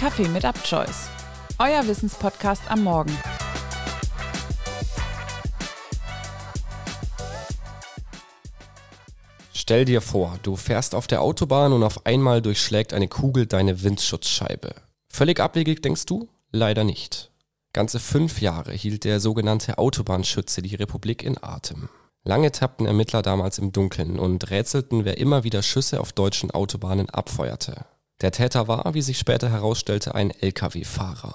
Kaffee mit Upchoice, euer Wissenspodcast am Morgen. Stell dir vor, du fährst auf der Autobahn und auf einmal durchschlägt eine Kugel deine Windschutzscheibe. Völlig abwegig, denkst du? Leider nicht. Ganze fünf Jahre hielt der sogenannte Autobahnschütze die Republik in Atem. Lange tappten Ermittler damals im Dunkeln und rätselten, wer immer wieder Schüsse auf deutschen Autobahnen abfeuerte. Der Täter war, wie sich später herausstellte, ein Lkw-Fahrer.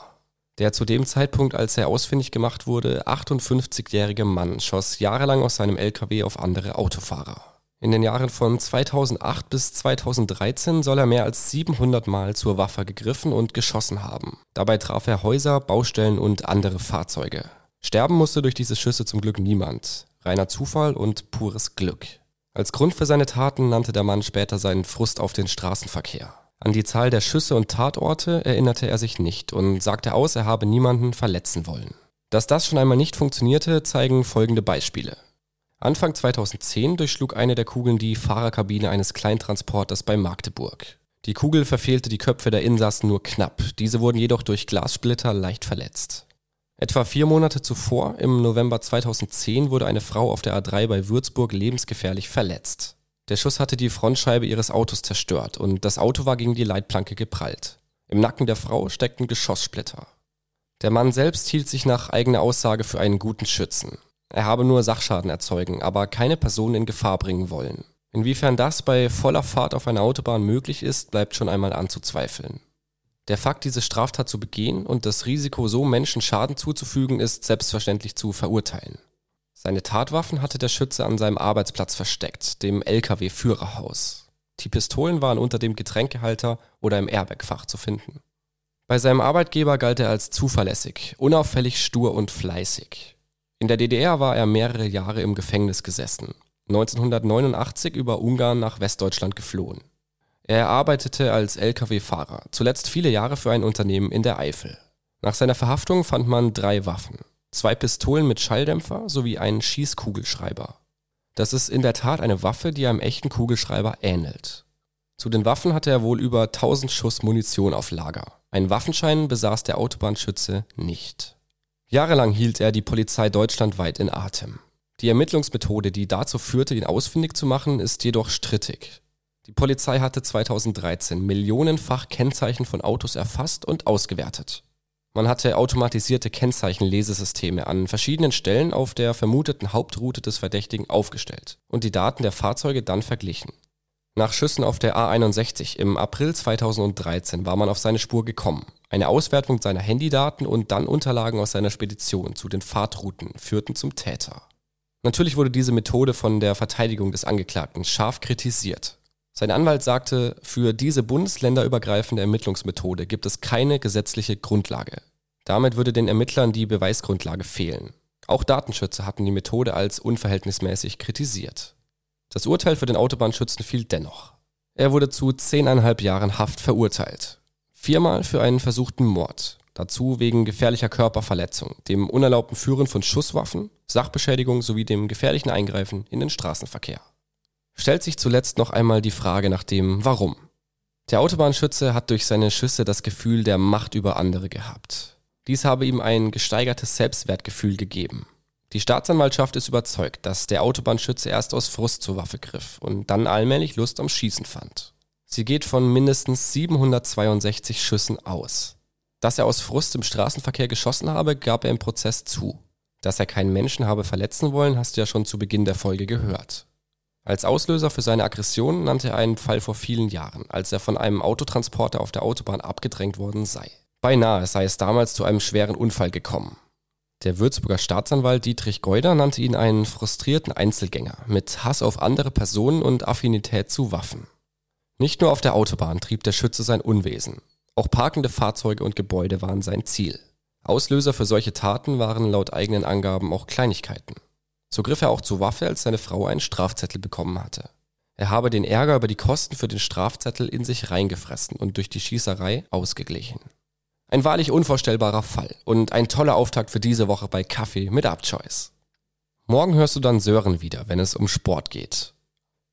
Der zu dem Zeitpunkt, als er ausfindig gemacht wurde, 58-jährige Mann schoss jahrelang aus seinem Lkw auf andere Autofahrer. In den Jahren von 2008 bis 2013 soll er mehr als 700 Mal zur Waffe gegriffen und geschossen haben. Dabei traf er Häuser, Baustellen und andere Fahrzeuge. Sterben musste durch diese Schüsse zum Glück niemand. Reiner Zufall und pures Glück. Als Grund für seine Taten nannte der Mann später seinen Frust auf den Straßenverkehr. An die Zahl der Schüsse und Tatorte erinnerte er sich nicht und sagte aus, er habe niemanden verletzen wollen. Dass das schon einmal nicht funktionierte, zeigen folgende Beispiele. Anfang 2010 durchschlug eine der Kugeln die Fahrerkabine eines Kleintransporters bei Magdeburg. Die Kugel verfehlte die Köpfe der Insassen nur knapp, diese wurden jedoch durch Glassplitter leicht verletzt. Etwa vier Monate zuvor, im November 2010, wurde eine Frau auf der A3 bei Würzburg lebensgefährlich verletzt. Der Schuss hatte die Frontscheibe ihres Autos zerstört und das Auto war gegen die Leitplanke geprallt. Im Nacken der Frau steckten Geschosssplitter. Der Mann selbst hielt sich nach eigener Aussage für einen guten Schützen. Er habe nur Sachschaden erzeugen, aber keine Person in Gefahr bringen wollen. Inwiefern das bei voller Fahrt auf einer Autobahn möglich ist, bleibt schon einmal anzuzweifeln. Der Fakt, diese Straftat zu begehen und das Risiko, so Menschen Schaden zuzufügen, ist selbstverständlich zu verurteilen. Seine Tatwaffen hatte der Schütze an seinem Arbeitsplatz versteckt, dem LKW-Führerhaus. Die Pistolen waren unter dem Getränkehalter oder im Airbagfach zu finden. Bei seinem Arbeitgeber galt er als zuverlässig, unauffällig stur und fleißig. In der DDR war er mehrere Jahre im Gefängnis gesessen, 1989 über Ungarn nach Westdeutschland geflohen. Er arbeitete als Lkw-Fahrer, zuletzt viele Jahre für ein Unternehmen in der Eifel. Nach seiner Verhaftung fand man drei Waffen zwei Pistolen mit Schalldämpfer sowie einen Schießkugelschreiber. Das ist in der Tat eine Waffe, die einem echten Kugelschreiber ähnelt. Zu den Waffen hatte er wohl über 1000 Schuss Munition auf Lager. Einen Waffenschein besaß der Autobahnschütze nicht. Jahrelang hielt er die Polizei deutschlandweit in Atem. Die Ermittlungsmethode, die dazu führte, ihn ausfindig zu machen, ist jedoch strittig. Die Polizei hatte 2013 millionenfach Kennzeichen von Autos erfasst und ausgewertet. Man hatte automatisierte Kennzeichenlesesysteme an verschiedenen Stellen auf der vermuteten Hauptroute des Verdächtigen aufgestellt und die Daten der Fahrzeuge dann verglichen. Nach Schüssen auf der A61 im April 2013 war man auf seine Spur gekommen. Eine Auswertung seiner Handydaten und dann Unterlagen aus seiner Spedition zu den Fahrtrouten führten zum Täter. Natürlich wurde diese Methode von der Verteidigung des Angeklagten scharf kritisiert. Sein Anwalt sagte, für diese bundesländerübergreifende Ermittlungsmethode gibt es keine gesetzliche Grundlage. Damit würde den Ermittlern die Beweisgrundlage fehlen. Auch Datenschützer hatten die Methode als unverhältnismäßig kritisiert. Das Urteil für den Autobahnschützen fiel dennoch. Er wurde zu zehneinhalb Jahren Haft verurteilt. Viermal für einen versuchten Mord. Dazu wegen gefährlicher Körperverletzung, dem unerlaubten Führen von Schusswaffen, Sachbeschädigung sowie dem gefährlichen Eingreifen in den Straßenverkehr stellt sich zuletzt noch einmal die Frage nach dem Warum. Der Autobahnschütze hat durch seine Schüsse das Gefühl der Macht über andere gehabt. Dies habe ihm ein gesteigertes Selbstwertgefühl gegeben. Die Staatsanwaltschaft ist überzeugt, dass der Autobahnschütze erst aus Frust zur Waffe griff und dann allmählich Lust am Schießen fand. Sie geht von mindestens 762 Schüssen aus. Dass er aus Frust im Straßenverkehr geschossen habe, gab er im Prozess zu. Dass er keinen Menschen habe verletzen wollen, hast du ja schon zu Beginn der Folge gehört. Als Auslöser für seine Aggression nannte er einen Fall vor vielen Jahren, als er von einem Autotransporter auf der Autobahn abgedrängt worden sei. Beinahe sei es damals zu einem schweren Unfall gekommen. Der Würzburger Staatsanwalt Dietrich Geuder nannte ihn einen frustrierten Einzelgänger mit Hass auf andere Personen und Affinität zu Waffen. Nicht nur auf der Autobahn trieb der Schütze sein Unwesen. Auch parkende Fahrzeuge und Gebäude waren sein Ziel. Auslöser für solche Taten waren laut eigenen Angaben auch Kleinigkeiten. So griff er auch zur Waffe, als seine Frau einen Strafzettel bekommen hatte. Er habe den Ärger über die Kosten für den Strafzettel in sich reingefressen und durch die Schießerei ausgeglichen. Ein wahrlich unvorstellbarer Fall und ein toller Auftakt für diese Woche bei Kaffee mit Abchoice. Morgen hörst du dann Sören wieder, wenn es um Sport geht.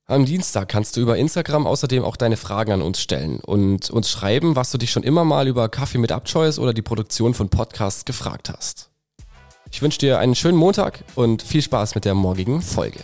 Am Dienstag kannst du über Instagram außerdem auch deine Fragen an uns stellen und uns schreiben, was du dich schon immer mal über Kaffee mit Abchoice oder die Produktion von Podcasts gefragt hast. Ich wünsche dir einen schönen Montag und viel Spaß mit der morgigen Folge.